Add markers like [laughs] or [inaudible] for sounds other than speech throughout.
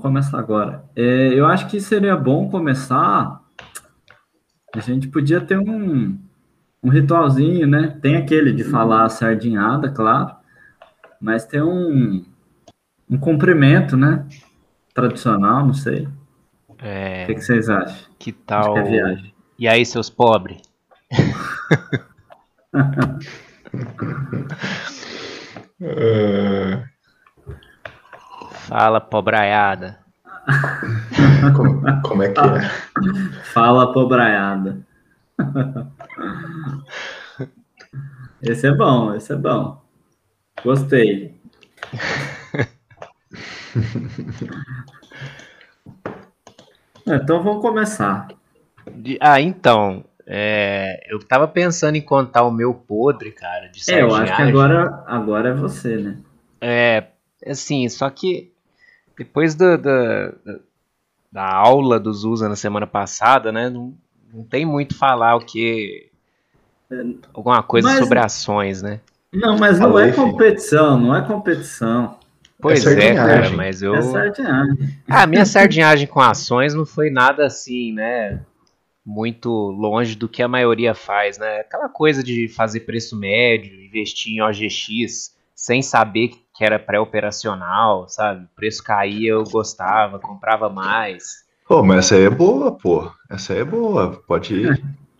vamos começar agora. É, eu acho que seria bom começar. A gente podia ter um, um ritualzinho, né? Tem aquele de falar a sardinhada, claro, mas tem um, um cumprimento, né? Tradicional, não sei. É, O que, que vocês acham? que tal. Que é viagem. E aí, seus pobres? [laughs] [laughs] É, Fala, pobraiada. como, como é que é? Fala pobraiada. Esse é bom, esse é bom. Gostei. Então vamos começar. Ah, então. é, eu tava pensando em contar o meu podre, cara, de É, eu acho que agora, agora é você, né? É, assim, só que depois da, da, da- aula do Zusa na semana passada, né, não, não tem muito falar o que. Alguma coisa Mas- sobre ações, né? Não, mas não Falei, é filho. competição, não é competição. Pois é, cara, sardinhagem. mas eu. É sardinhagem. Ah, minha sardinhagem com ações não foi nada assim, né? Muito longe do que a maioria faz, né? Aquela coisa de fazer preço médio, investir em OGX sem saber que era pré-operacional, sabe? O preço caía, eu gostava, comprava mais. Pô, mas essa aí é boa, pô. Essa aí é boa. Pode,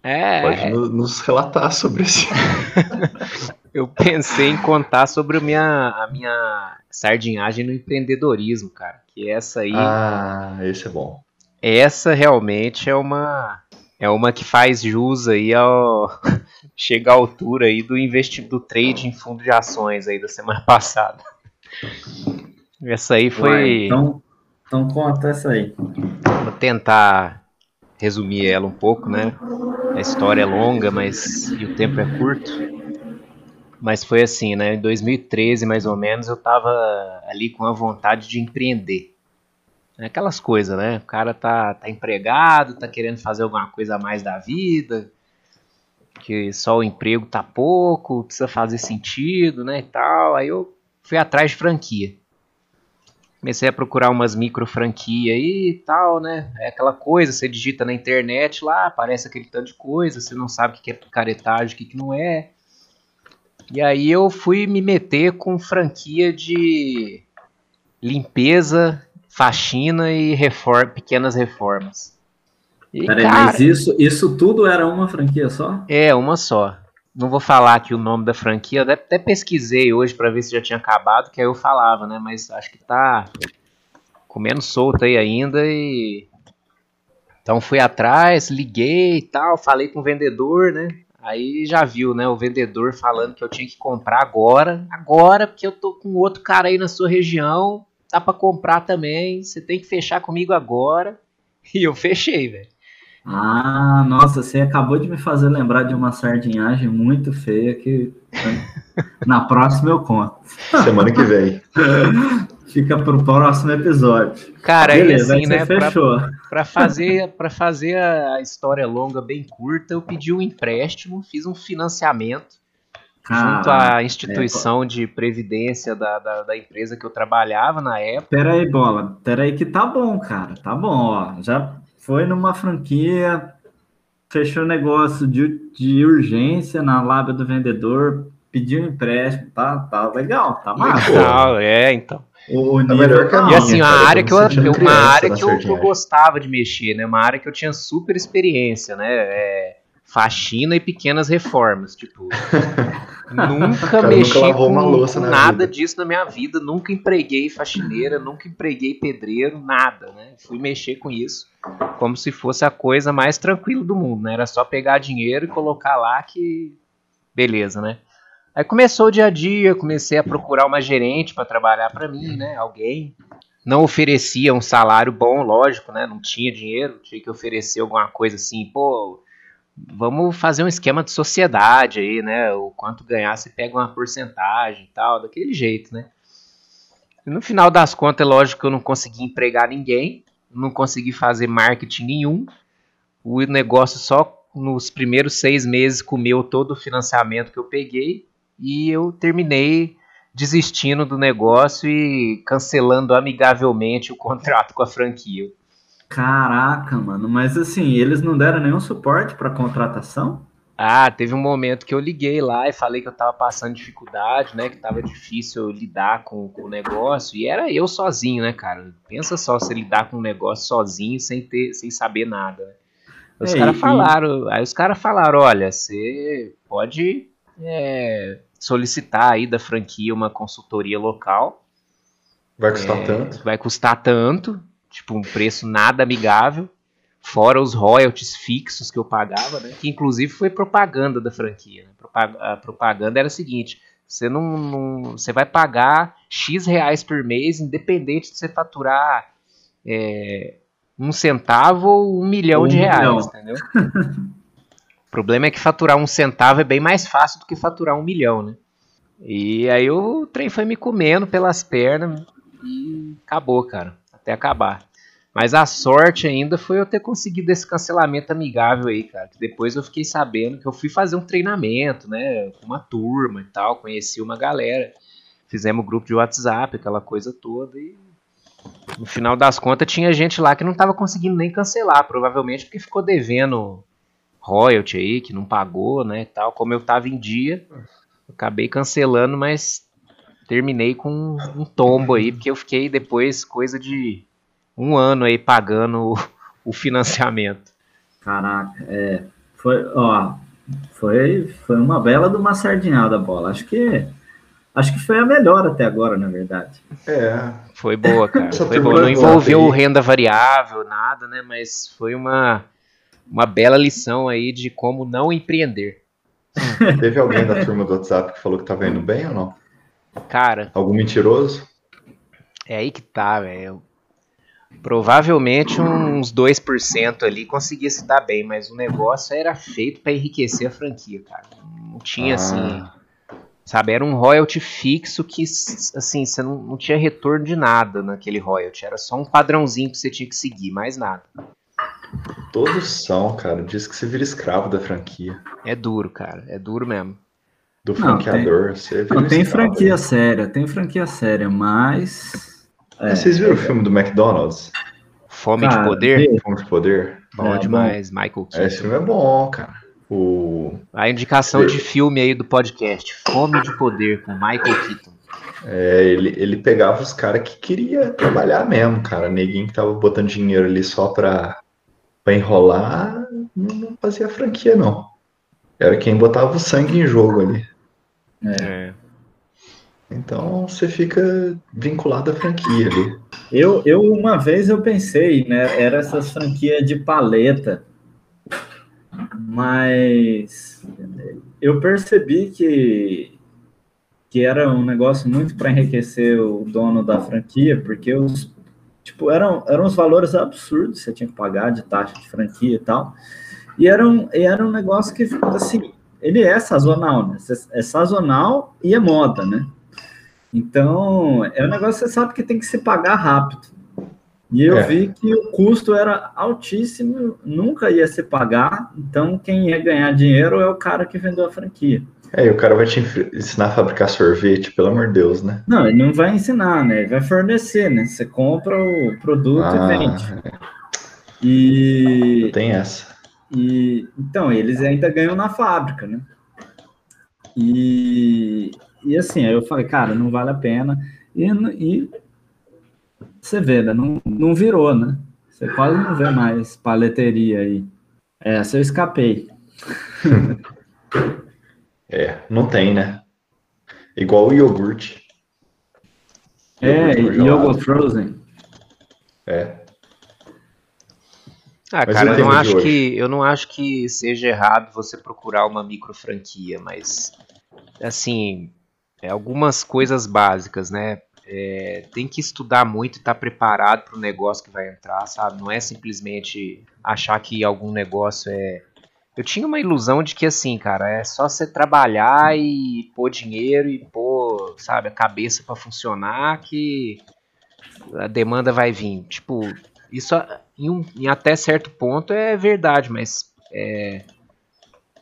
É, pode no- nos relatar sobre esse. [laughs] eu pensei em contar sobre a minha, a minha sardinhagem no empreendedorismo, cara. Que essa aí. Ah, esse é bom. Essa realmente é uma é uma que faz jus aí ao [laughs] chega à altura aí do investi do trade em fundo de ações aí da semana [laughs] passada. Essa aí foi então, então conta essa aí. vou tentar resumir ela um pouco, né? A história é longa, mas e o tempo é curto. Mas foi assim, né? Em 2013, mais ou menos, eu tava ali com a vontade de empreender. É Aquelas coisas, né? O cara tá, tá empregado, tá querendo fazer alguma coisa a mais da vida, que só o emprego tá pouco, precisa fazer sentido, né? E tal. Aí eu fui atrás de franquia. Comecei a procurar umas micro franquia aí e tal, né? É aquela coisa, você digita na internet lá, aparece aquele tanto de coisa, você não sabe o que é picaretagem, o que que não é. E aí eu fui me meter com franquia de limpeza, faxina e reforma, pequenas reformas. E, Peraí, cara, mas isso, isso tudo era uma franquia só? é, uma só. Não vou falar aqui o nome da franquia, eu até pesquisei hoje pra ver se já tinha acabado, que aí eu falava, né? Mas acho que tá comendo solto aí ainda e. Então fui atrás, liguei e tal, falei com o vendedor, né? Aí já viu, né? O vendedor falando que eu tinha que comprar agora, agora, porque eu tô com outro cara aí na sua região, dá pra comprar também, você tem que fechar comigo agora. [laughs] E eu fechei, velho. Ah, nossa, você acabou de me fazer lembrar de uma sardinhagem muito feia que [laughs] na próxima eu conto. Semana que vem. [laughs] Fica pro próximo episódio. Cara, aí Beleza, assim, aí né? você pra- fechou. Pra fazer, pra fazer a história longa bem curta, eu pedi um empréstimo, fiz um financiamento junto Cara, à instituição de previdência da, da, da empresa que eu trabalhava na época. pera aí, bola. Pera aí que tá bom, cara. Tá bom, ó. Já foi numa franquia, fechou negócio de, de urgência na lábia do vendedor, pediu um empréstimo, tá, tá legal, tá massa. Legal, é, então. O, o nível melhor que a tá E assim, uma cara, área que eu, eu- uma área que eu, que eu gostava de mexer, né? Uma área que eu tinha super experiência, né? É, faxina e pequenas reformas, tipo. [laughs] nunca mexi nunca com na nada vida. disso na minha vida, nunca empreguei faxineira, nunca empreguei pedreiro, nada, né? Fui mexer com isso como se fosse a coisa mais tranquila do mundo, né? Era só pegar dinheiro e colocar lá que beleza, né? Aí começou o dia a dia, comecei a procurar uma gerente para trabalhar para mim, né? Alguém não oferecia um salário bom, lógico, né? Não tinha dinheiro, tinha que oferecer alguma coisa assim, pô, vamos fazer um esquema de sociedade aí, né? O quanto ganhar, você pega uma porcentagem e tal, daquele jeito, né? No final das contas, é lógico que eu não consegui empregar ninguém, não consegui fazer marketing nenhum. O negócio só nos primeiros seis meses comeu todo o financiamento que eu peguei e eu terminei desistindo do negócio e cancelando amigavelmente o [laughs] contrato com a franquia. Caraca, mano, mas assim, eles não deram nenhum suporte para contratação? Ah, teve um momento que eu liguei lá e falei que eu tava passando dificuldade, né? Que tava difícil lidar com, com o negócio. E era eu sozinho, né, cara? Pensa só você lidar com um negócio sozinho sem ter, sem saber nada. Né? Os é, caras falaram, aí os caras falaram, olha, você pode é, solicitar aí da franquia uma consultoria local. Vai custar é, tanto? Vai custar tanto, tipo um preço nada amigável fora os royalties fixos que eu pagava, né? Que inclusive foi propaganda da franquia. Né? A propaganda era a seguinte: você não, não, você vai pagar x reais por mês, independente de você faturar é, um centavo ou um milhão um de reais, milhão. entendeu? o problema é que faturar um centavo é bem mais fácil do que faturar um milhão, né? E aí o trem foi me comendo pelas pernas e acabou, cara, até acabar. Mas a sorte ainda foi eu ter conseguido esse cancelamento amigável aí, cara. Que depois eu fiquei sabendo que eu fui fazer um treinamento, né? Com uma turma e tal, conheci uma galera. Fizemos um grupo de WhatsApp, aquela coisa toda. E no final das contas tinha gente lá que não tava conseguindo nem cancelar. Provavelmente porque ficou devendo royalty aí, que não pagou, né? Tal. Como eu tava em dia, acabei cancelando, mas terminei com um tombo aí, porque eu fiquei depois coisa de um ano aí pagando o, o financiamento. Caraca, é. Foi, ó, foi, foi uma bela de uma sardinhada a bola. Acho que acho que foi a melhor até agora, na verdade. É. Foi boa, [laughs] cara. foi boa. Não envolveu renda variável, nada, né? Mas foi uma, uma bela lição aí de como não empreender. Teve alguém da turma do WhatsApp que falou que tava indo bem ou não? Cara. Algum mentiroso? É aí que tá, velho. Provavelmente uns 2% ali conseguia se dar bem, mas o negócio era feito para enriquecer a franquia, cara. Não tinha ah. assim. Sabe, era um royalty fixo que, assim, você não, não tinha retorno de nada naquele royalty. Era só um padrãozinho que você tinha que seguir, mais nada. Todos são, cara. Diz que você vira escravo da franquia. É duro, cara. É duro mesmo. Do franqueador. Não, tem, não, tem franquia séria, tem franquia séria, mas é, Vocês viram é, o filme do McDonald's? Fome cara, de Poder? Fome de Poder. Bom é, demais, bom. Michael Keaton. Esse filme é bom, cara. O... A indicação de filme aí do podcast, Fome de Poder, com Michael Keaton. É, ele, ele pegava os caras que queria trabalhar mesmo, cara. Neguinho que tava botando dinheiro ali só pra, pra enrolar, não fazia franquia, não. Era quem botava o sangue em jogo ali. É. é. Então você fica vinculado à franquia ali. Eu, eu uma vez eu pensei, né? Era essas franquias de paleta. Mas eu percebi que, que era um negócio muito para enriquecer o dono da franquia, porque os tipo, eram, eram uns valores absurdos você tinha que pagar de taxa de franquia e tal. E era um, e era um negócio que, assim, ele é sazonal, né? É sazonal e é moda, né? Então, é um negócio que você sabe que tem que se pagar rápido. E eu é. vi que o custo era altíssimo, nunca ia se pagar, então quem ia ganhar dinheiro é o cara que vendeu a franquia. É, e o cara vai te ensinar a fabricar sorvete, pelo amor de Deus, né? Não, ele não vai ensinar, né? Ele vai fornecer, né? Você compra o produto ah, e vende. E. Tem essa. E então, eles ainda ganham na fábrica, né? E, e assim, aí eu falei, cara, não vale a pena. E, e você vê, né? Não, não virou, né? Você quase não vê mais paleteria aí. Essa eu escapei. [laughs] é, não tem, né? Igual o iogurte. É, iogurte frozen. É. Ah, mas cara, eu não acho que eu não acho que seja errado você procurar uma micro franquia, mas assim, é, algumas coisas básicas, né? É, tem que estudar muito e estar tá preparado para o negócio que vai entrar, sabe? Não é simplesmente achar que algum negócio é. Eu tinha uma ilusão de que assim, cara, é só você trabalhar e pôr dinheiro e pôr, sabe, a cabeça para funcionar que a demanda vai vir. Tipo, isso em, um, em até certo ponto é verdade, mas é,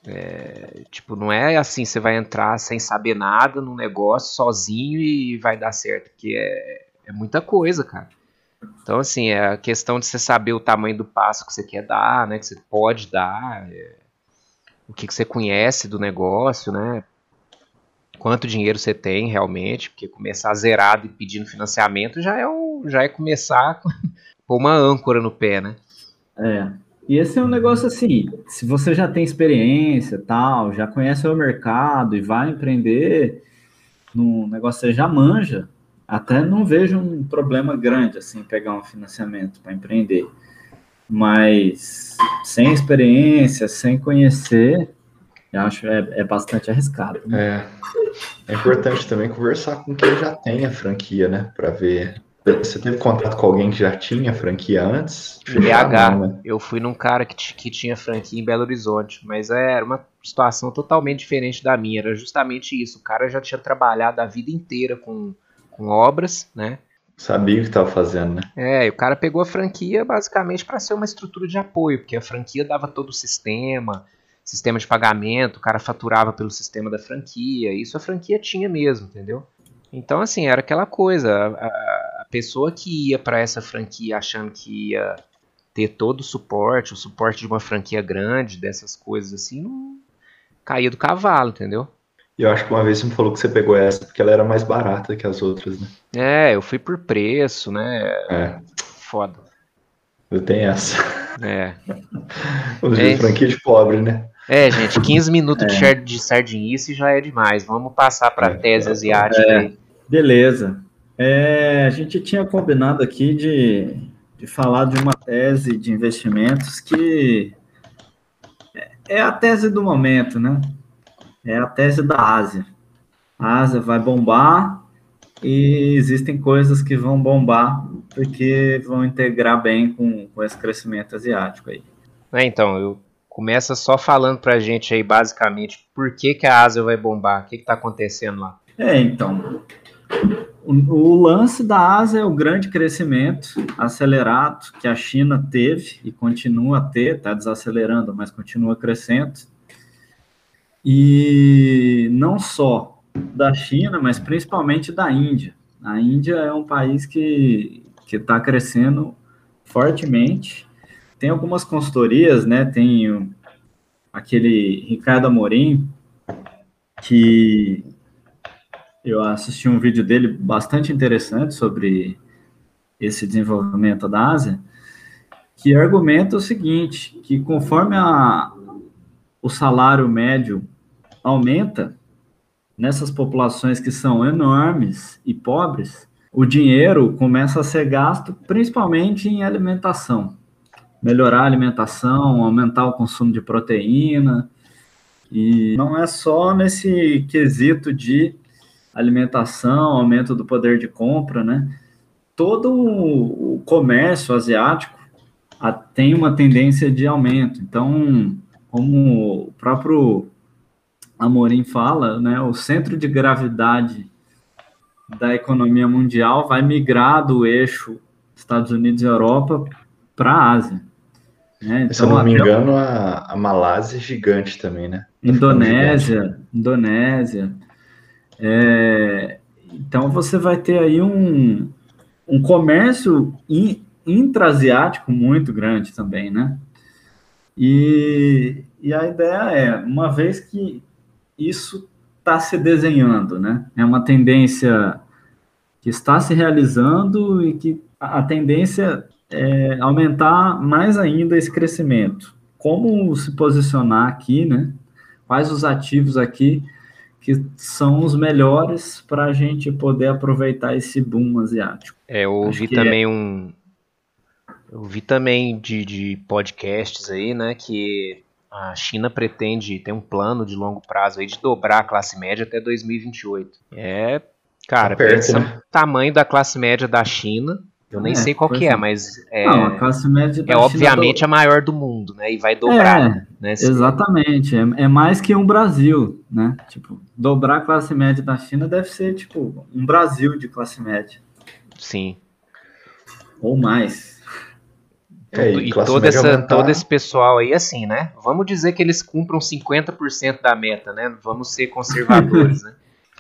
É, tipo, não é assim, você vai entrar sem saber nada no negócio sozinho e vai dar certo, porque é, é muita coisa, cara. Então, assim, é a questão de você saber o tamanho do passo que você quer dar, né? Que você pode dar, é, o que, que você conhece do negócio, né? Quanto dinheiro você tem realmente, porque começar zerado e pedindo financiamento já é, um, já é começar com uma âncora no pé, né? É. E esse é um negócio assim, se você já tem experiência, tal, já conhece o mercado e vai empreender no negócio você já manja, até não vejo um problema grande assim pegar um financiamento para empreender. Mas sem experiência, sem conhecer, eu acho é, é bastante arriscado. Né? É. É importante também conversar com quem já tem a franquia, né? Para ver você teve contato com alguém que já tinha franquia antes? BH. Né? Eu fui num cara que, que tinha franquia em Belo Horizonte, mas é, era uma situação totalmente diferente da minha. Era justamente isso. O cara já tinha trabalhado a vida inteira com, com obras, né? Sabia o que estava fazendo, né? É, e o cara pegou a franquia basicamente para ser uma estrutura de apoio, porque a franquia dava todo o sistema, sistema de pagamento, o cara faturava pelo sistema da franquia, isso a franquia tinha mesmo, entendeu? Então, assim, era aquela coisa. A, a pessoa que ia para essa franquia achando que ia ter todo o suporte, o suporte de uma franquia grande, dessas coisas assim, não caía do cavalo, entendeu? E eu acho que uma vez você me falou que você pegou essa porque ela era mais barata que as outras, né? É, eu fui por preço, né? É. Foda. Eu tenho essa. É. [laughs] Os é. franquia de pobre, né? É, gente, 15 minutos é. de sardinice já é demais. Vamos passar para a é. tese asiática. É. Beleza. É, a gente tinha combinado aqui de, de falar de uma tese de investimentos que é, é a tese do momento, né? É a tese da Ásia. A Ásia vai bombar e existem coisas que vão bombar porque vão integrar bem com, com esse crescimento asiático aí. É, então, eu Começa só falando pra gente aí, basicamente, por que, que a Ásia vai bombar, o que, que tá acontecendo lá. É, então, o, o, lance da Ásia é o grande crescimento acelerado que a China teve e continua a ter, está desacelerando, mas continua crescendo. E não só da China, mas principalmente da Índia. A Índia é um país que está crescendo fortemente tem algumas consultorias, né? Tem aquele Ricardo Amorim, que eu assisti um vídeo dele bastante interessante sobre esse desenvolvimento da Ásia, que argumenta o seguinte, que conforme a, o salário médio aumenta nessas populações que são enormes e pobres, o dinheiro começa a ser gasto principalmente em alimentação melhorar a alimentação, aumentar o consumo de proteína. E não é só nesse quesito de alimentação, aumento do poder de compra, né? Todo o comércio asiático tem uma tendência de aumento. Então, como o próprio Amorim fala, né, o centro de gravidade da economia mundial vai migrar do eixo Estados Unidos e Europa para a Ásia. É, então, Se eu não me engano, a, a Malásia é gigante também, né? Indonésia, Indonésia. É, então você vai ter aí um, um comércio in, intraasiático muito grande também, né? E, e a ideia é, uma vez que isso está se desenhando, né? É uma tendência que está se realizando e que a tendência é, aumentar mais ainda esse crescimento. Como se posicionar aqui, né? Quais os ativos aqui que são os melhores para a gente poder aproveitar esse boom asiático? É, eu ouvi é também é... um. Eu vi também de, de podcasts aí, né, que a China pretende ter um plano de longo prazo aí de dobrar a classe média até 2028. É, cara, tá pensa né? o tamanho da classe média da China eu nem é, sei qual que é, é, mas é, não, a classe média é obviamente do... a maior do mundo, né? E vai dobrar, é, né? Exatamente, é, é, mais que um Brasil, né? Tipo, dobrar a classe média da China deve ser tipo um Brasil de classe média. Sim. Ou mais. É, e e todo, essa, aumentar. todo esse pessoal aí, assim, né? Vamos dizer que eles cumpram 50% da meta, né? Vamos ser conservadores, [laughs] né?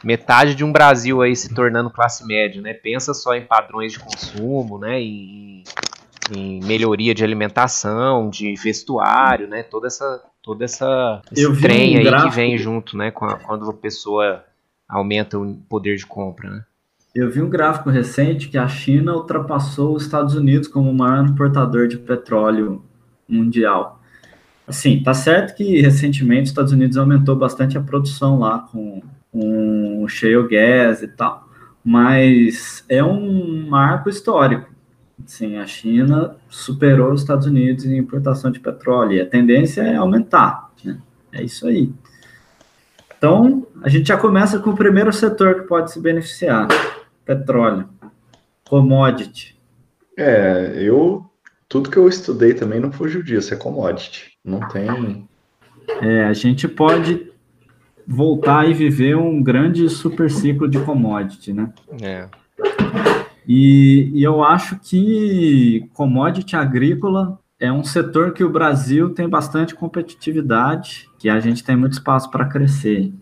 Metade de um Brasil aí se tornando classe média, né? Pensa só em padrões de consumo, né? Em, em melhoria de alimentação, de vestuário, né? Toda essa, toda essa esse trem um aí gráfico- que vem junto, né? a- quando a pessoa aumenta o poder de compra, né? Eu vi um gráfico recente que a China ultrapassou os Estados Unidos como o maior importador de petróleo mundial. Assim, tá certo que recentemente os Estados Unidos aumentou bastante a produção lá com, o shale gas e tal, mas é um marco histórico. Assim, a China superou os Estados Unidos em importação de petróleo e a tendência é aumentar. né? É isso aí. Então, a gente já começa com o primeiro setor que pode se beneficiar petróleo, commodity. É, eu. Tudo que eu estudei também não fugiu disso, é commodity. Não tem. É, a gente pode voltar e viver um grande super ciclo de commodity, né? É. E, e eu acho que commodity agrícola é um setor que o Brasil tem bastante competitividade, que a gente tem muito espaço para crescer.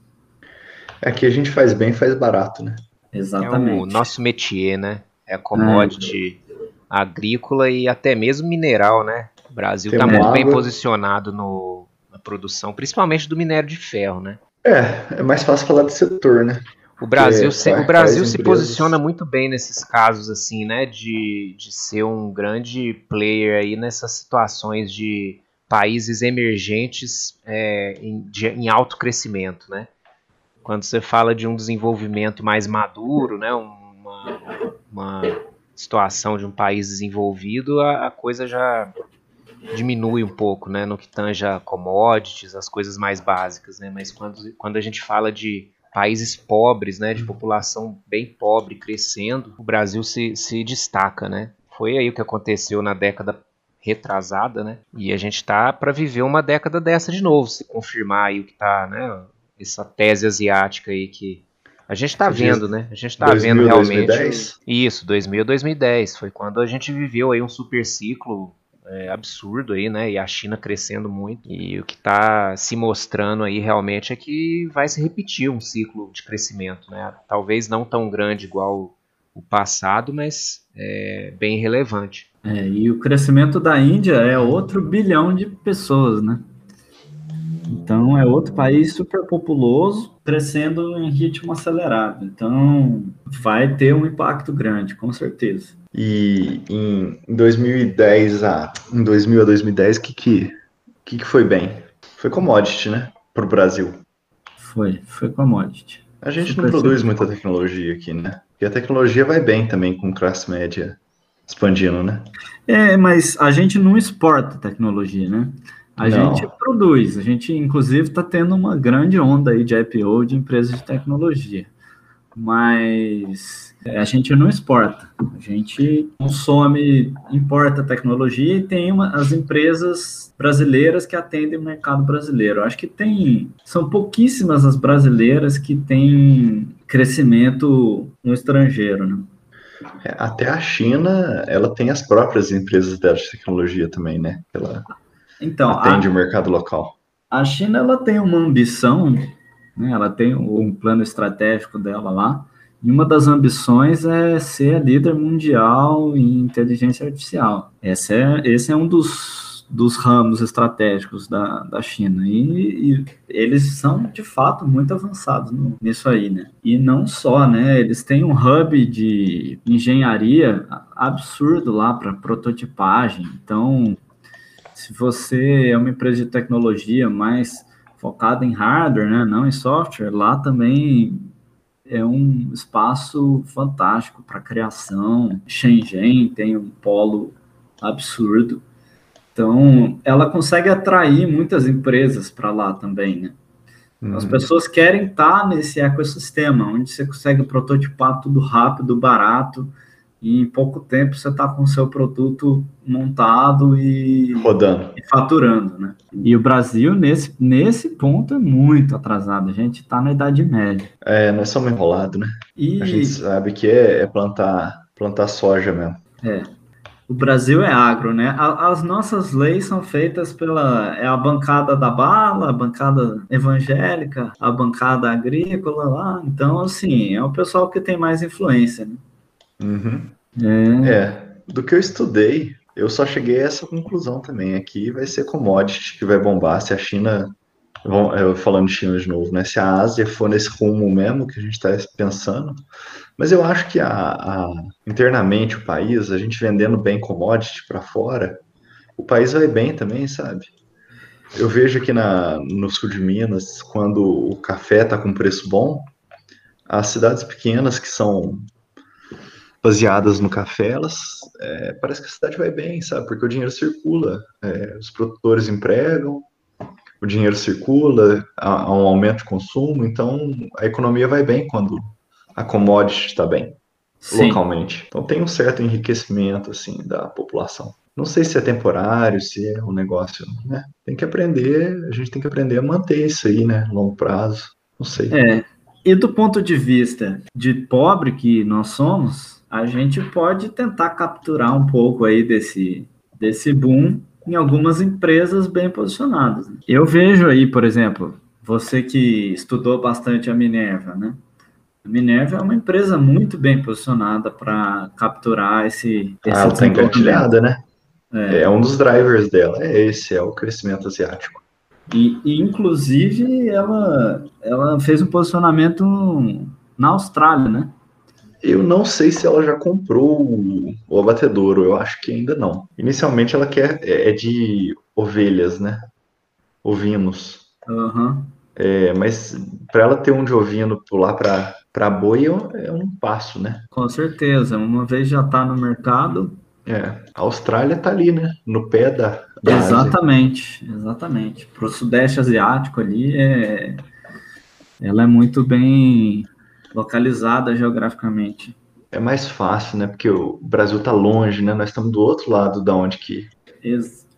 É que a gente faz bem faz barato, né? É Exatamente. o nosso métier, né? É commodity agrícola e até mesmo mineral, né? O Brasil está muito bem água. posicionado no, na produção, principalmente do minério de ferro, né? É, é mais fácil falar de setor, né? O Brasil, É, se, o Brasil se empresas? posiciona muito bem nesses casos, assim, né? De, de ser um grande player aí nessas situações de países emergentes é, em, de- em alto crescimento, né? Quando você fala de um desenvolvimento mais maduro, né? Uma, uma situação de um país desenvolvido, a, a coisa já diminui um pouco, né? No que tange a commodities, as coisas mais básicas, né? Mas quando, quando a gente fala de países pobres, né, de população bem pobre crescendo, o Brasil se, se destaca, né? Foi aí o que aconteceu na década retrasada, né? E a gente tá para viver uma década dessa de novo, se confirmar aí o que tá, né? Essa tese asiática aí que a gente tá diz vendo, né? A gente tá 2000, vendo realmente. 2010? Isso, 2000 2010 foi quando a gente viveu aí um super ciclo é, absurdo aí, né? E a China crescendo muito. E o que está se mostrando aí realmente é que vai se repetir um ciclo de crescimento, né? Talvez não tão grande igual o passado, mas é bem relevante. É, e o crescimento da Índia é outro bilhão de pessoas, né? Então é outro país super populoso, crescendo em ritmo acelerado. Então vai ter um impacto grande, com certeza. E em 2010 a em 2000 a 2010, o que que, que que foi bem? Foi commodity, né? Pro Brasil. Foi, foi commodity. A gente Super não produz muita tecnologia aqui, né? E a tecnologia vai bem também com classe média expandindo, né? É, mas a gente não exporta tecnologia, né? A Não. gente produz. A gente, inclusive, está tendo uma grande onda aí de IPO de empresas de tecnologia. Mas é, a gente não exporta. A gente consome, importa tecnologia e tem uma- as empresas brasileiras que atendem o mercado brasileiro. Acho que tem. São pouquíssimas as brasileiras que têm crescimento no estrangeiro, né? É, Até a China, ela tem as próprias empresas de tecnologia também, né? Ela Então, a- atende o mercado local. A China ela tem uma ambição, né? ela tem um plano estratégico dela lá, e uma das ambições é ser a líder mundial em inteligência artificial. Esse é, esse é um dos, dos ramos estratégicos da, da China, e, e eles são, de fato, muito avançados no- nisso aí, né? E não só, né? Eles têm um hub de engenharia absurdo lá para prototipagem, então se você é uma empresa de tecnologia mais focada em hardware, né, não em software, lá também é um espaço fantástico para criação. Shenzhen tem um polo absurdo. Então, ela consegue atrair muitas empresas para lá também, né? As Uhum. pessoas querem estar nesse ecossistema, onde você consegue prototipar tudo rápido, barato, e em pouco tempo você está com o seu produto montado e, Rodando. e faturando, né? E o Brasil, nesse, nesse ponto, é muito atrasado. A gente está na Idade Média. É, nós somos enrolados, né? E, A gente sabe que é, é plantar, plantar soja mesmo. o Brasil é agro, né? As nossas leis são feitas pela é a bancada da bala, a bancada evangélica, a bancada agrícola lá. Então, assim, é o pessoal que tem mais influência, né? Uhum. É. é. Do que eu estudei, eu só cheguei a essa conclusão também. Aqui vai ser commodity que vai bombar. Se a China falando de China de novo, né? Se a Ásia for nesse rumo mesmo que a gente está pensando, mas eu acho que a, a, internamente o país, a gente vendendo bem commodity para fora, o país vai bem também, sabe? Eu vejo aqui na, no sul de Minas, quando o café está com preço bom, as cidades pequenas que são baseadas no café, elas é, parece que a cidade vai bem, sabe? Porque o dinheiro circula, é, os produtores empregam, o dinheiro circula, há, há, um aumento de consumo, então a economia vai bem quando a commodity está bem Sim. localmente. Então tem um certo enriquecimento assim da população. Não sei se é temporário, se é um negócio, né? Tem que aprender, a gente tem que aprender a manter isso aí, né? Longo prazo. Não sei. É. E do ponto de vista de pobre que nós somos, a gente pode tentar capturar um pouco aí desse, desse boom em algumas empresas bem posicionadas. Eu vejo aí, por exemplo, você que estudou bastante a Minerva, né? A Minerva é uma empresa muito bem posicionada para capturar esse, esse ah, ela está engatilhada, né? É. é. um dos drivers dela, é esse, é o crescimento asiático. E, e, inclusive ela, ela fez um posicionamento na Austrália, né? Eu não sei se ela já comprou o, abatedouro, eu acho que ainda não. Inicialmente ela quer é, é de ovelhas, né? Ovinos. Uhum. É, mas para ela ter um de ovino pular para para boi é, é um passo, né? Com certeza. Uma vez já está no mercado. É, a Austrália está ali, né? No pé da. da exatamente, Ásia. exatamente. Para o Sudeste Asiático ali, é... ela é muito bem localizada geograficamente. É mais fácil, né? Porque o Brasil tá longe, né? Nós estamos do outro lado da onde que,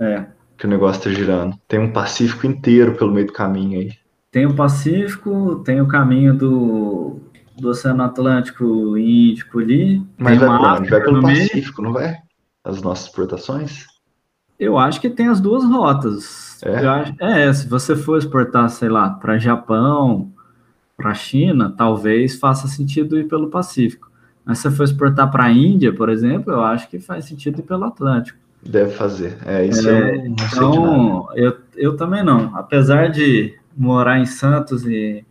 é. que o negócio tá girando. Tem um Pacífico inteiro pelo meio do caminho aí. Tem o Pacífico, tem o caminho do, do Oceano Atlântico e Índico ali. Mas vai, vai pelo Pacífico, não vai? As nossas exportações? Eu acho que tem as duas rotas. É, acho, é se você for exportar, sei lá, para Japão, para a China, talvez faça sentido ir pelo Pacífico. Mas se for exportar para a Índia, por exemplo, eu acho que faz sentido ir pelo Atlântico. Deve fazer. É, isso é, eu então, eu, eu também não. Apesar de morar em Santos e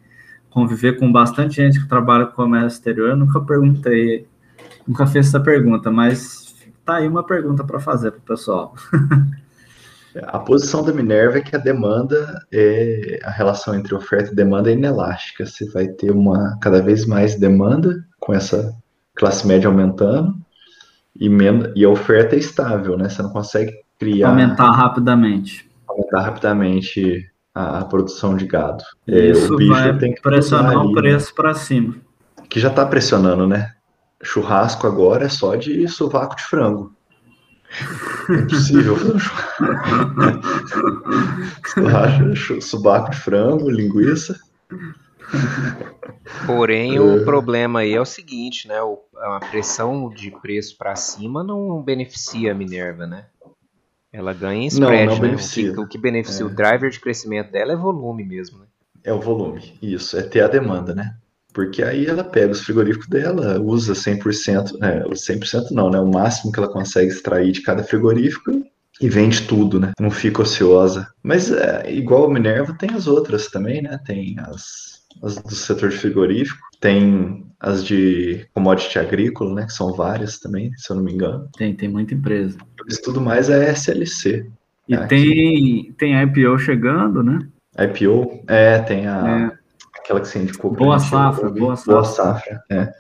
conviver com bastante gente que trabalha com comércio exterior, eu nunca perguntei, nunca fiz essa pergunta, mas tá aí uma pergunta para fazer para o pessoal. [laughs] A posição da Minerva é que a demanda é a relação entre oferta e demanda é inelástica. Você vai ter uma cada vez mais demanda com essa classe média aumentando e, e a oferta é estável, né? Você não consegue criar aumentar rapidamente. Aumentar rapidamente a, a produção de gado. É, Isso o bicho vai tem que pressionar o né? preço para cima. Que já está pressionando, né? Churrasco agora é só de sovaco de frango. É possível subaco de frango, linguiça. Porém, é. o problema aí é o seguinte, né? O, a pressão de preço para cima não beneficia a Minerva, né? Ela ganha em spread, não, não né? Beneficia. O que, o que beneficia é. o driver de crescimento dela é volume mesmo, né? É o volume, isso, é ter a demanda, né? Porque aí ela pega os frigoríficos dela, usa 100%, né, 100% não, né, o máximo que ela consegue extrair de cada frigorífico e vende tudo, né? Não fica ociosa. Mas é, igual a Minerva tem as outras também, né? Tem as, as do setor de frigorífico, tem as de commodity agrícola, né? Que são várias também, se eu não me engano. Tem, tem muita empresa. Isso tudo mais é SLC. E tem, tem IPO chegando, né? IPO, é, tem a. É aquela que você indicou. Boa safra, boa safra. Boa safra, é.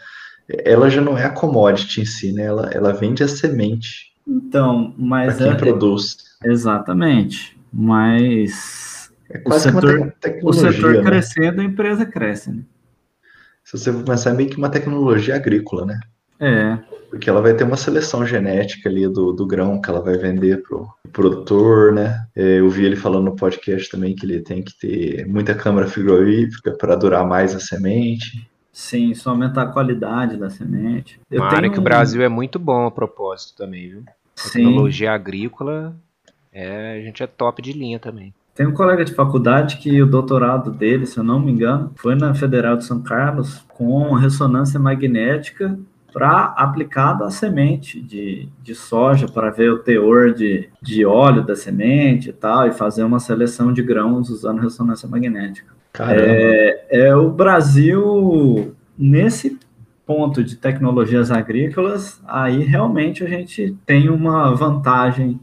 Ela já não é a commodity em si, né? Ela, ela vende a semente. Então, mas quem é, produz. Exatamente. Mas é quase o setor, te o setor né? crescendo, a empresa cresce. Né? Se você pensar, é meio que uma tecnologia agrícola, né? É. Porque ela vai ter uma seleção genética ali do, do grão que ela vai vender pro, pro produtor, né? É, eu vi ele falando no podcast também que ele tem que ter muita câmara frigorífica para durar mais a semente. Sim, isso aumenta a qualidade da semente. Eu Uma tenho... área que o Brasil é muito bom a propósito também, viu? Tecnologia Sim. agrícola, é, a gente é top de linha também. Tem um colega de faculdade que o doutorado dele, se eu não me engano, foi na Federal de São Carlos com ressonância magnética para aplicado à semente de, de soja para ver o teor de, de óleo da semente e tal, e fazer uma seleção de grãos usando ressonância magnética. É, é o Brasil nesse ponto de tecnologias agrícolas, aí realmente a gente tem uma vantagem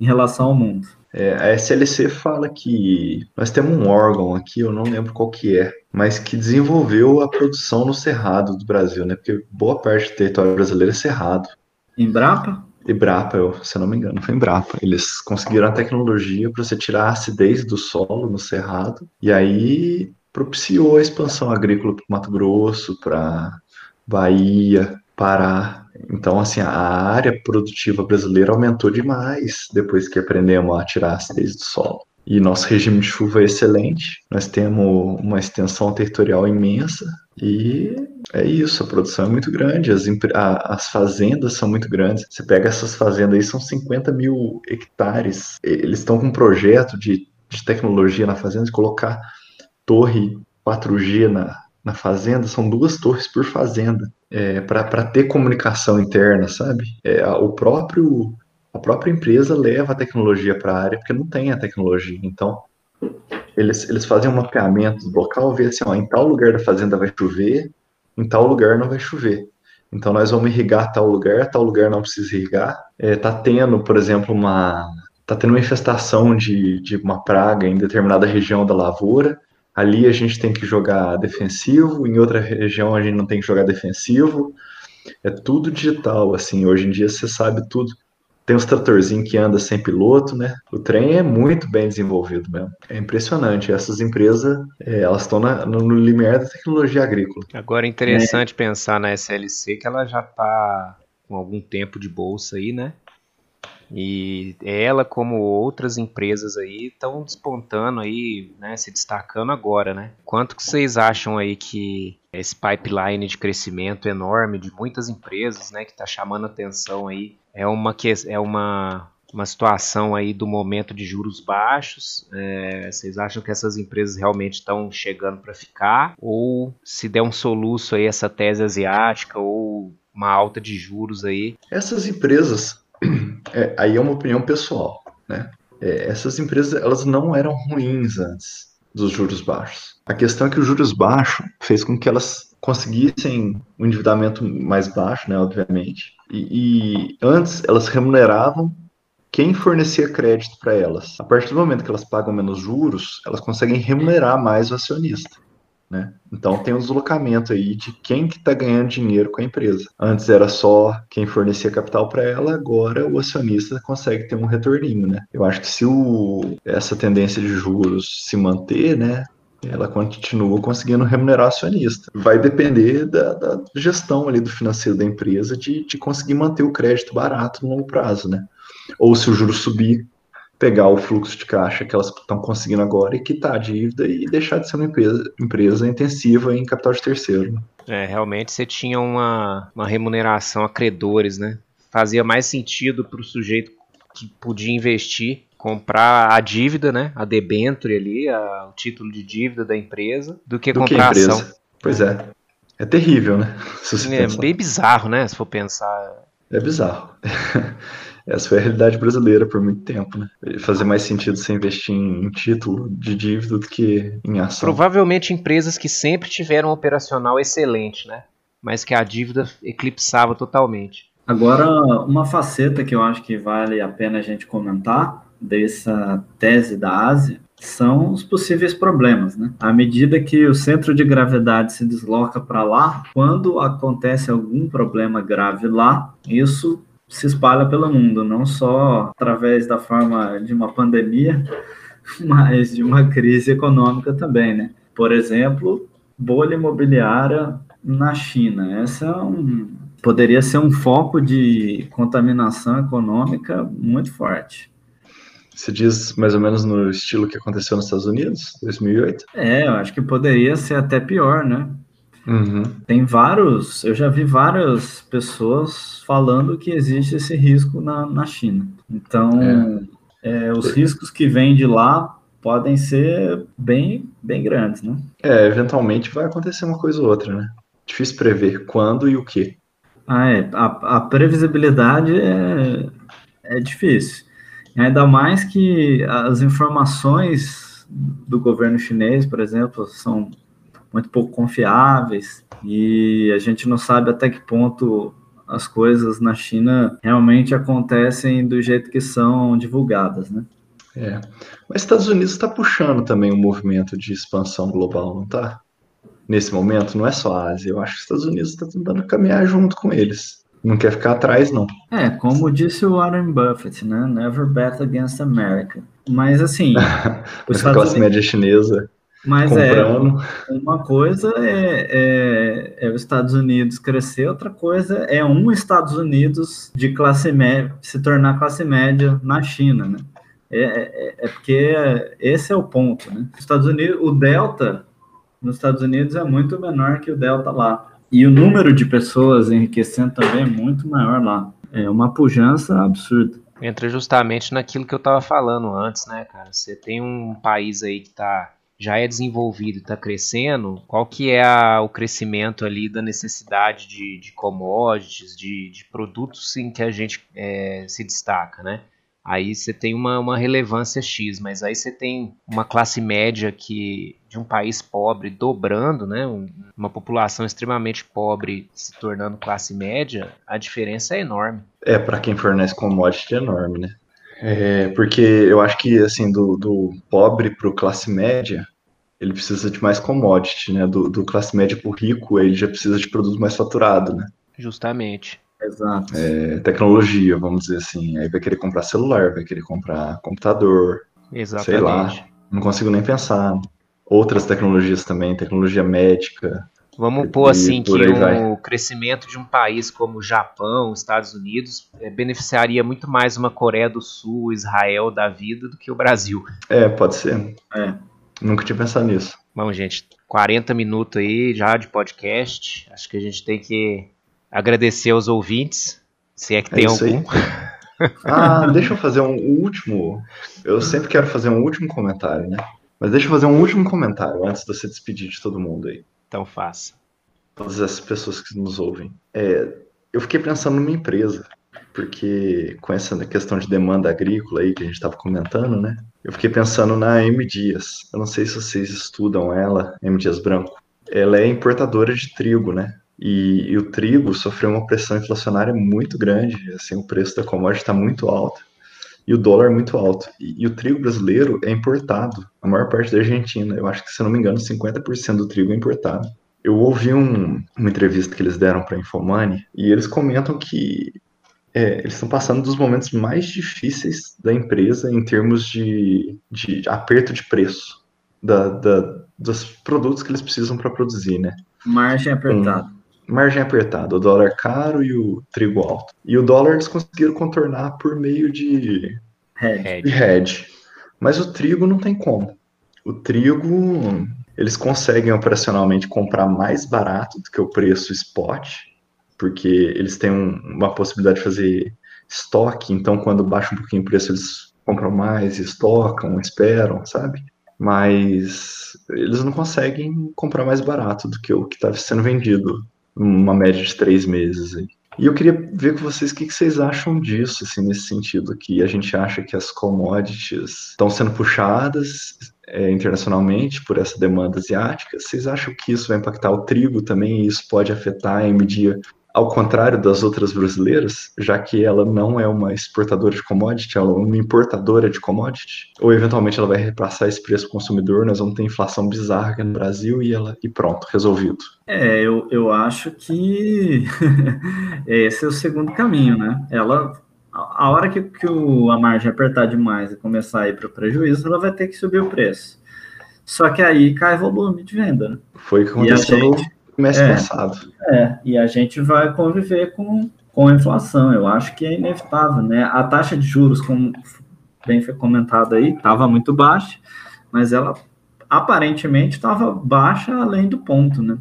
em relação ao mundo. É, a SLC fala que nós temos um órgão aqui, eu não lembro qual que é, mas que desenvolveu a produção no cerrado do Brasil, né? Porque boa parte do território brasileiro é cerrado. Embrapa? Embrapa, eu, se eu não me engano, foi Embrapa. Eles conseguiram a tecnologia para você tirar a acidez do solo no cerrado e aí propiciou a expansão agrícola para Mato Grosso, para Bahia, Pará. Então, assim, a área produtiva brasileira aumentou demais depois que aprendemos a tirar a acidez do solo. E nosso regime de chuva é excelente, nós temos uma extensão territorial imensa e é isso, a produção é muito grande, as, a, as fazendas são muito grandes. Você pega essas fazendas aí, são 50 mil hectares. Eles estão com um projeto de, de tecnologia na fazenda de colocar torre 4G na, na fazenda, são duas torres por fazenda é, para ter comunicação interna, sabe? É, o próprio a própria empresa leva a tecnologia para a área porque não tem a tecnologia. Então eles, eles fazem um mapeamento do local, vê assim, ó, em tal lugar da fazenda vai chover, em tal lugar não vai chover. Então nós vamos irrigar tal lugar, tal lugar não precisa irrigar. É, tá tendo, por exemplo, uma tá tendo uma infestação de, de uma praga em determinada região da lavoura ali a gente tem que jogar defensivo, em outra região a gente não tem que jogar defensivo. É tudo digital, assim, hoje em dia você sabe tudo. Tem uns tratorzinhos que anda sem piloto, né? O trem é muito bem desenvolvido mesmo. É impressionante. Essas empresas, é, elas estão no, no limiar da tecnologia agrícola. Agora é interessante é. pensar na SLC que ela já está com algum tempo de bolsa aí, né? E ela, como outras empresas aí, estão despontando aí, né, se destacando agora, né? Quanto que vocês acham aí que esse pipeline de crescimento enorme de muitas empresas, né, que está chamando atenção aí, é uma que é uma uma situação aí do momento de juros baixos. É, vocês acham que essas empresas realmente estão chegando para ficar? Ou se der um soluço aí essa tese asiática ou uma alta de juros aí? Essas empresas é, aí é uma opinião pessoal, né? É, essas empresas elas não eram ruins antes dos juros baixos. A questão é que o juros baixo fez com que elas conseguissem um endividamento mais baixo, né, obviamente. E, e antes elas remuneravam quem fornecia crédito para elas. A partir do momento que elas pagam menos juros, elas conseguem remunerar mais o acionista. Né? Então tem um deslocamento aí de quem que está ganhando dinheiro com a empresa. Antes era só quem fornecia capital para ela, agora o acionista consegue ter um retorninho, né? Eu acho que se o, essa tendência de juros se manter, né, ela continua conseguindo remunerar o acionista. Vai depender da, da, gestão ali do financeiro da empresa de, de conseguir manter o crédito barato no longo prazo, né? Ou se o juro subir, pegar o fluxo de caixa que elas estão conseguindo agora e quitar a dívida e deixar de ser uma empresa, empresa intensiva em capital de terceiro. Né? É, realmente você tinha uma, uma remuneração a credores, né? Fazia mais sentido para o sujeito que podia investir comprar a dívida, né? A debenture ali, a, o título de dívida da empresa, do que do comprar que a ação. Pois é. É terrível, né? [laughs] é bem bizarro, né? Se for pensar. É bizarro. [laughs] Essa foi a realidade brasileira por muito tempo, né? Fazer mais sentido você investir em título de dívida do que em ação. Provavelmente empresas que sempre tiveram um operacional excelente, né? Mas que a dívida eclipsava totalmente. Agora, uma faceta que eu acho que vale a pena a gente comentar dessa tese da Ásia são os possíveis problemas, né? À medida que o centro de gravidade se desloca para lá, quando acontece algum problema grave lá, isso se espalha pelo mundo, não só através da forma de uma pandemia, [laughs] mas de uma crise econômica também, né? Por exemplo, bolha imobiliária na China. Essa é um, poderia ser um foco de contaminação econômica muito forte. Você diz mais ou menos no estilo que aconteceu nos Estados Unidos, 2008? É, eu acho que poderia ser até pior, né? Uhum. Tem vários, eu já vi várias pessoas falando que existe esse risco na, na China. Então, é. É, os riscos que vêm de lá podem ser bem, bem grandes, né? É, eventualmente vai acontecer uma coisa ou outra, né? Difícil prever quando e o que. Ah, é. A, a previsibilidade é, é difícil. Ainda mais que as informações do governo chinês, por exemplo, são muito pouco confiáveis e a gente não sabe até que ponto as coisas na China realmente acontecem do jeito que são divulgadas, né? É. Mas Estados Unidos está puxando também um movimento de expansão global, não está? Nesse momento, não é só a Ásia. Eu acho que os Estados Unidos está tentando caminhar junto com eles. Não quer ficar atrás, não. É, como disse o Warren Buffett, né? Never bet against America. Mas assim. [laughs] Os a classe Unidos... média chinesa. Mas é, comprando. é, uma coisa é, é, é, os Estados Unidos crescer, outra coisa é um Estados Unidos de classe média se tornar classe média na China, né? É, é, é porque esse é o ponto, né? Os Estados Unidos, o delta nos Estados Unidos é muito menor que o delta lá. E o número de pessoas enriquecendo também é muito maior lá. É uma pujança absurda. Entra justamente naquilo que eu estava falando antes, né, cara? Você tem um país aí que tá, já é desenvolvido e está crescendo, qual que é a, o crescimento ali da necessidade de, de commodities, de, de, produtos em que a gente é, se destaca, né? aí você tem uma, uma relevância X, mas aí você tem uma classe média que de um país pobre dobrando, né, uma população extremamente pobre se tornando classe média, a diferença é enorme. É, para quem fornece commodity é enorme, né? É, porque eu acho que, assim, do, do pobre para o classe média, ele precisa de mais commodity, né? Do, do classe média para o rico, ele já precisa de produto mais faturado, né? Justamente. Exato. É, tecnologia, vamos dizer assim. Aí vai querer comprar celular, vai querer comprar computador. Exatamente. Sei lá. Não consigo nem pensar. Outras tecnologias também, tecnologia médica. Vamos pôr assim que o crescimento de um país como o Japão, Estados Unidos, é, beneficiaria muito mais uma Coreia do Sul, Israel da vida do que o Brasil. É, pode ser. É. Nunca tinha pensado nisso. Bom, gente, 40 minutos aí já de podcast. Acho que a gente tem que agradecer aos ouvintes, se é que é tem algum. [laughs] Ah, deixa eu fazer um último. Eu sempre quero fazer um último comentário, né? Mas deixa eu fazer um último comentário antes de você despedir de todo mundo aí. Então faça. Todas essas pessoas que nos ouvem. É, eu fiquei pensando numa empresa, porque com essa questão de demanda agrícola aí que a gente estava comentando, né? Eu fiquei pensando na M Dias. Eu não sei se vocês estudam ela, M Dias Branco. Ela é importadora de trigo, né? E, e, o trigo sofreu uma pressão inflacionária muito grande, assim, o preço da commodity está muito alto e o dólar é muito alto. E, e, o trigo brasileiro é importado, a maior parte da Argentina. Eu acho que, se não me engano, 50% do trigo é importado. Eu ouvi um, uma entrevista que eles deram para a Infomani e eles comentam que é, eles estão passando dos momentos mais difíceis da empresa em termos de, de aperto de preço da, da, dos produtos que eles precisam para produzir, né? Margem apertada margem apertada, o dólar caro e o trigo alto. E o dólar eles conseguiram contornar por meio de hedge. hedge. Mas o trigo não tem como. O trigo eles conseguem operacionalmente comprar mais barato do que o preço spot, porque eles têm um, uma possibilidade de fazer estoque, então quando baixa um pouquinho o preço eles compram mais, estocam, esperam, sabe? Mas eles não conseguem comprar mais barato do que o que está sendo vendido uma média de três meses aí. E eu queria ver com vocês o que, vocês acham disso, assim, nesse sentido, que a gente acha que as commodities estão sendo puxadas é, internacionalmente por essa demanda asiática. Vocês acham que isso vai impactar o trigo também e isso pode afetar a media ao contrário das outras brasileiras, já que ela não é uma exportadora de commodity, ela é uma importadora de commodity, ou eventualmente ela vai repassar esse preço ao consumidor, nós vamos ter inflação bizarra aqui no Brasil e ela e pronto, resolvido. É, eu, eu acho que [laughs] esse é o segundo caminho, né? Ela a hora que, que o, a margem apertar demais e começar a ir para o prejuízo, ela vai ter que subir o preço. Só que aí cai volume de venda, né? Foi o que aconteceu gente, mês é, passado. É, e a gente vai conviver com, com a inflação. Eu acho que é inevitável, né? A taxa de juros, como bem foi comentado aí, estava muito baixa, mas ela aparentemente estava baixa além do ponto, né?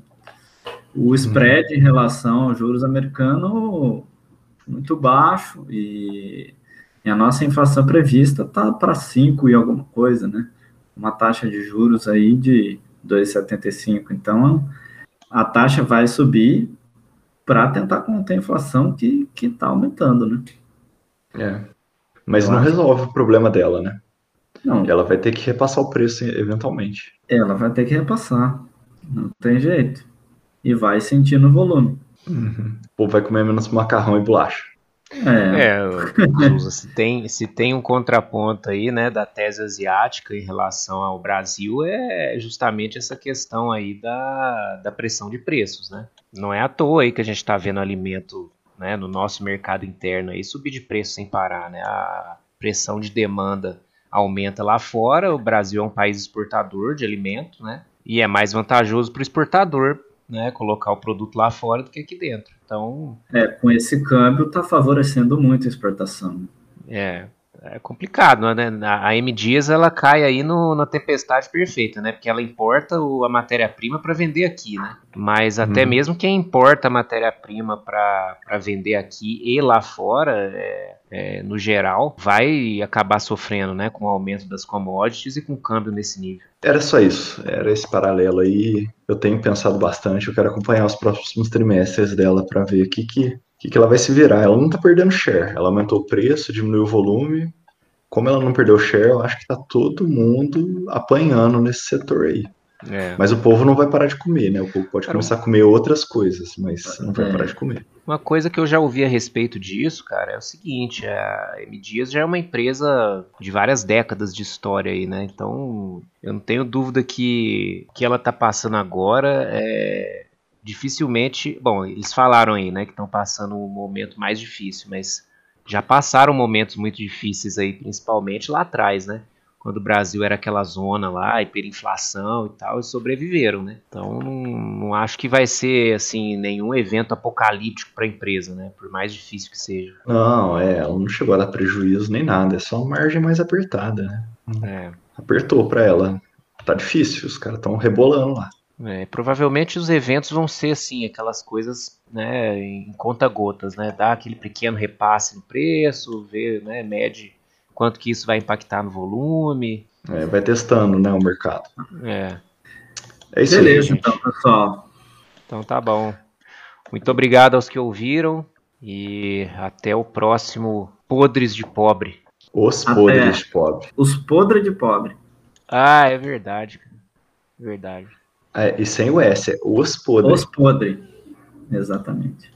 o spread em relação aos juros americanos muito baixo e, e a nossa inflação prevista está para 5 e alguma coisa, né? Uma taxa de juros aí de 2,75. Então, a taxa vai subir para tentar conter a inflação que está aumentando, né? É. Mas Eu não acho. resolve o problema dela, né? Não. Ela vai ter que repassar o preço eventualmente. Ela vai ter que repassar. Não tem jeito. E vai sentir no volume. Uhum. O povo vai comer menos macarrão e bolacha. É, é se, tem, se tem um contraponto aí, né, da tese asiática em relação ao Brasil, é justamente essa questão aí da, da pressão de preços, né? Não é à toa aí que a gente está vendo alimento né, no nosso mercado interno aí subir de preço sem parar, né? A pressão de demanda aumenta lá fora, o Brasil é um país exportador de alimento, né? E é mais vantajoso para o exportador né, colocar o produto lá fora do que aqui dentro. Então. É, com esse câmbio está favorecendo muito a exportação. É, é complicado, né? A M Dias ela cai aí no, na tempestade perfeita, né? Porque ela importa o, a matéria-prima para vender aqui, né? Mas até uhum. mesmo quem importa a matéria-prima para vender aqui e lá fora, é, é, no geral, vai acabar sofrendo, né? Com o aumento das commodities e com o câmbio nesse nível. Era só isso, era esse paralelo aí. Eu tenho pensado bastante, eu quero acompanhar os próximos trimestres dela para ver o que, que que, que ela vai se virar? Ela não está perdendo share, ela aumentou o preço, diminuiu o volume. Como ela não perdeu share, eu acho que está todo mundo apanhando nesse setor aí. É. Mas o povo não vai parar de comer, né? O povo pode começar a comer outras coisas, mas não vai é. parar de comer. Uma coisa que eu já ouvi a respeito disso, cara, é o seguinte: a M Dias já é uma empresa de várias décadas de história aí, né? Então eu não tenho dúvida que o que ela tá passando agora é dificilmente. Bom, eles falaram aí, né, que estão passando um momento mais difícil, mas já passaram momentos muito difíceis aí, principalmente lá atrás, né? Quando o Brasil era aquela zona lá, hiperinflação e tal, e sobreviveram, né? Então não, não acho que vai ser assim nenhum evento apocalíptico para a empresa, né? Por mais difícil que seja. Não, é, ela não chegou a dar prejuízo nem nada, é só uma margem mais apertada, né? É. Apertou para ela. Tá difícil, os caras estão rebolando lá. É, provavelmente os eventos vão ser assim, aquelas coisas né, em conta-gotas, né? Dar aquele pequeno repasse no preço, ver, né, mede quanto que isso vai impactar no volume. É, vai testando né, o mercado. É. É isso Beleza, aí, então, pessoal. Então tá bom. Muito obrigado aos que ouviram e até o próximo Podres de Pobre. Os Podres de Pobre. Os Podres de Pobre. Ah, é verdade. Verdade. É, e sem o S, é os podres. Os podres, exatamente.